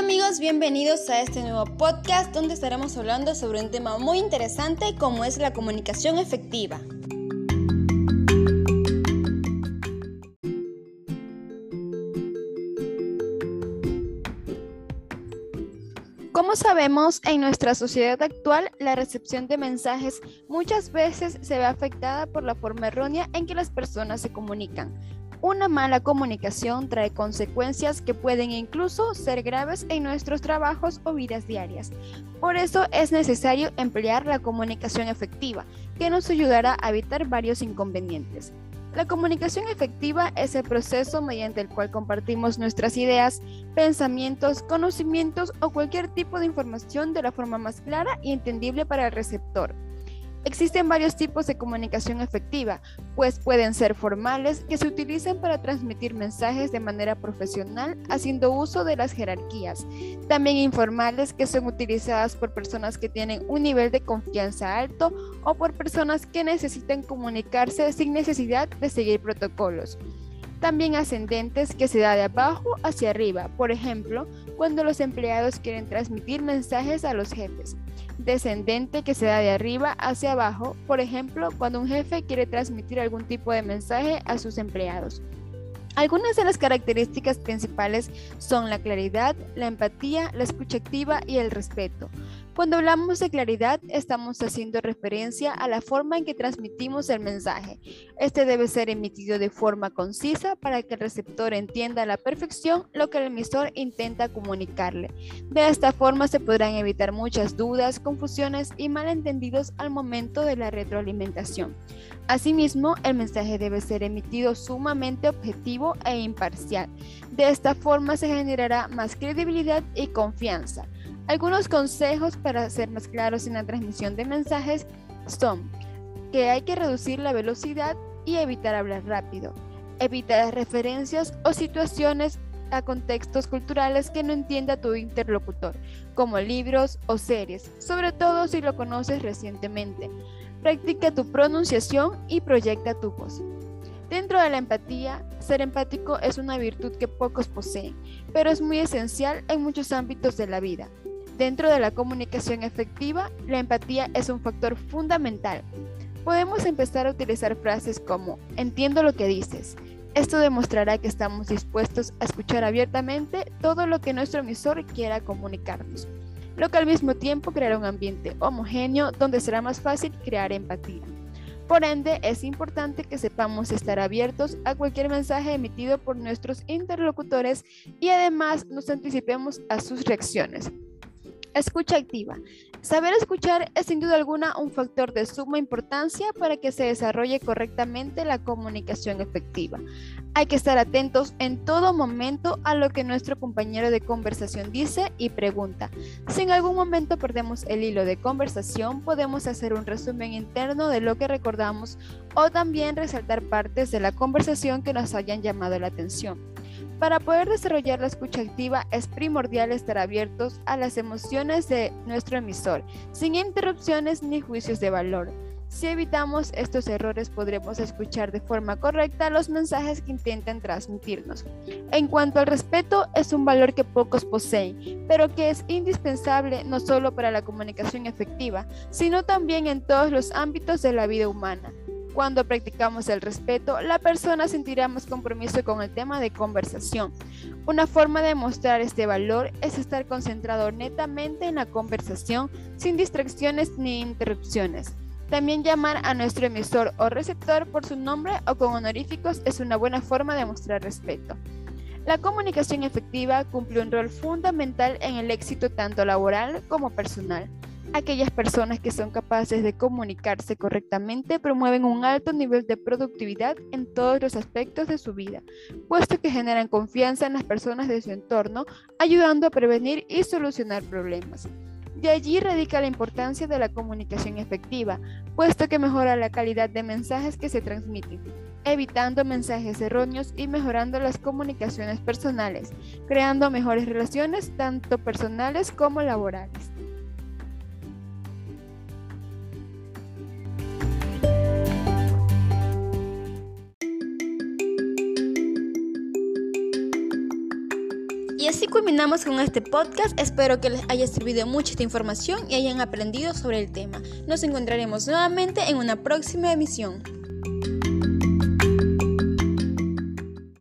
Hola amigos, bienvenidos a este nuevo podcast donde estaremos hablando sobre un tema muy interesante como es la comunicación efectiva. Como sabemos, en nuestra sociedad actual, la recepción de mensajes muchas veces se ve afectada por la forma errónea en que las personas se comunican. Una mala comunicación trae consecuencias que pueden incluso ser graves en nuestros trabajos o vidas diarias. Por eso es necesario emplear la comunicación efectiva, que nos ayudará a evitar varios inconvenientes. La comunicación efectiva es el proceso mediante el cual compartimos nuestras ideas, pensamientos, conocimientos o cualquier tipo de información de la forma más clara y entendible para el receptor. Existen varios tipos de comunicación efectiva, pues pueden ser formales, que se utilizan para transmitir mensajes de manera profesional haciendo uso de las jerarquías. También informales, que son utilizadas por personas que tienen un nivel de confianza alto o por personas que necesitan comunicarse sin necesidad de seguir protocolos. También ascendentes que se da de abajo hacia arriba, por ejemplo, cuando los empleados quieren transmitir mensajes a los jefes descendente que se da de arriba hacia abajo, por ejemplo, cuando un jefe quiere transmitir algún tipo de mensaje a sus empleados. Algunas de las características principales son la claridad, la empatía, la escucha activa y el respeto. Cuando hablamos de claridad, estamos haciendo referencia a la forma en que transmitimos el mensaje. Este debe ser emitido de forma concisa para que el receptor entienda a la perfección lo que el emisor intenta comunicarle. De esta forma se podrán evitar muchas dudas, confusiones y malentendidos al momento de la retroalimentación. Asimismo, el mensaje debe ser emitido sumamente objetivo e imparcial. De esta forma se generará más credibilidad y confianza. Algunos consejos para ser más claros en la transmisión de mensajes son que hay que reducir la velocidad y evitar hablar rápido, evitar referencias o situaciones a contextos culturales que no entienda tu interlocutor, como libros o series, sobre todo si lo conoces recientemente. Practica tu pronunciación y proyecta tu voz. Dentro de la empatía, ser empático es una virtud que pocos poseen, pero es muy esencial en muchos ámbitos de la vida. Dentro de la comunicación efectiva, la empatía es un factor fundamental. Podemos empezar a utilizar frases como entiendo lo que dices. Esto demostrará que estamos dispuestos a escuchar abiertamente todo lo que nuestro emisor quiera comunicarnos, lo que al mismo tiempo creará un ambiente homogéneo donde será más fácil crear empatía. Por ende, es importante que sepamos estar abiertos a cualquier mensaje emitido por nuestros interlocutores y además nos anticipemos a sus reacciones. Escucha activa. Saber escuchar es sin duda alguna un factor de suma importancia para que se desarrolle correctamente la comunicación efectiva. Hay que estar atentos en todo momento a lo que nuestro compañero de conversación dice y pregunta. Si en algún momento perdemos el hilo de conversación, podemos hacer un resumen interno de lo que recordamos o también resaltar partes de la conversación que nos hayan llamado la atención. Para poder desarrollar la escucha activa es primordial estar abiertos a las emociones de nuestro emisor, sin interrupciones ni juicios de valor. Si evitamos estos errores podremos escuchar de forma correcta los mensajes que intentan transmitirnos. En cuanto al respeto, es un valor que pocos poseen, pero que es indispensable no solo para la comunicación efectiva, sino también en todos los ámbitos de la vida humana. Cuando practicamos el respeto, la persona sentirá más compromiso con el tema de conversación. Una forma de mostrar este valor es estar concentrado netamente en la conversación sin distracciones ni interrupciones. También llamar a nuestro emisor o receptor por su nombre o con honoríficos es una buena forma de mostrar respeto. La comunicación efectiva cumple un rol fundamental en el éxito tanto laboral como personal. Aquellas personas que son capaces de comunicarse correctamente promueven un alto nivel de productividad en todos los aspectos de su vida, puesto que generan confianza en las personas de su entorno, ayudando a prevenir y solucionar problemas. De allí radica la importancia de la comunicación efectiva, puesto que mejora la calidad de mensajes que se transmiten, evitando mensajes erróneos y mejorando las comunicaciones personales, creando mejores relaciones tanto personales como laborales. Así culminamos con este podcast. Espero que les haya servido mucho esta información y hayan aprendido sobre el tema. Nos encontraremos nuevamente en una próxima emisión.